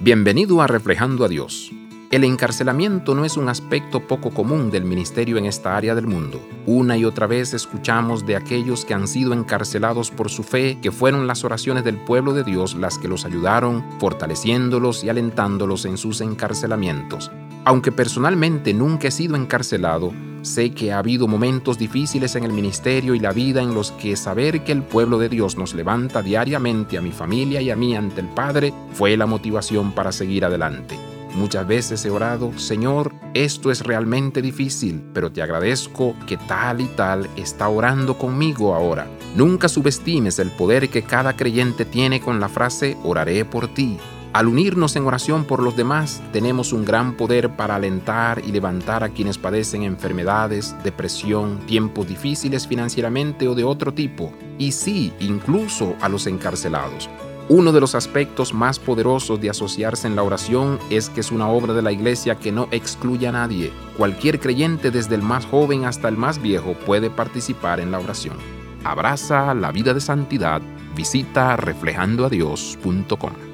Bienvenido a Reflejando a Dios. El encarcelamiento no es un aspecto poco común del ministerio en esta área del mundo. Una y otra vez escuchamos de aquellos que han sido encarcelados por su fe, que fueron las oraciones del pueblo de Dios las que los ayudaron, fortaleciéndolos y alentándolos en sus encarcelamientos. Aunque personalmente nunca he sido encarcelado, sé que ha habido momentos difíciles en el ministerio y la vida en los que saber que el pueblo de Dios nos levanta diariamente a mi familia y a mí ante el Padre fue la motivación para seguir adelante. Muchas veces he orado, Señor, esto es realmente difícil, pero te agradezco que tal y tal está orando conmigo ahora. Nunca subestimes el poder que cada creyente tiene con la frase oraré por ti. Al unirnos en oración por los demás, tenemos un gran poder para alentar y levantar a quienes padecen enfermedades, depresión, tiempos difíciles financieramente o de otro tipo, y sí, incluso a los encarcelados. Uno de los aspectos más poderosos de asociarse en la oración es que es una obra de la iglesia que no excluye a nadie. Cualquier creyente, desde el más joven hasta el más viejo, puede participar en la oración. Abraza la vida de santidad. Visita reflejandoadios.com.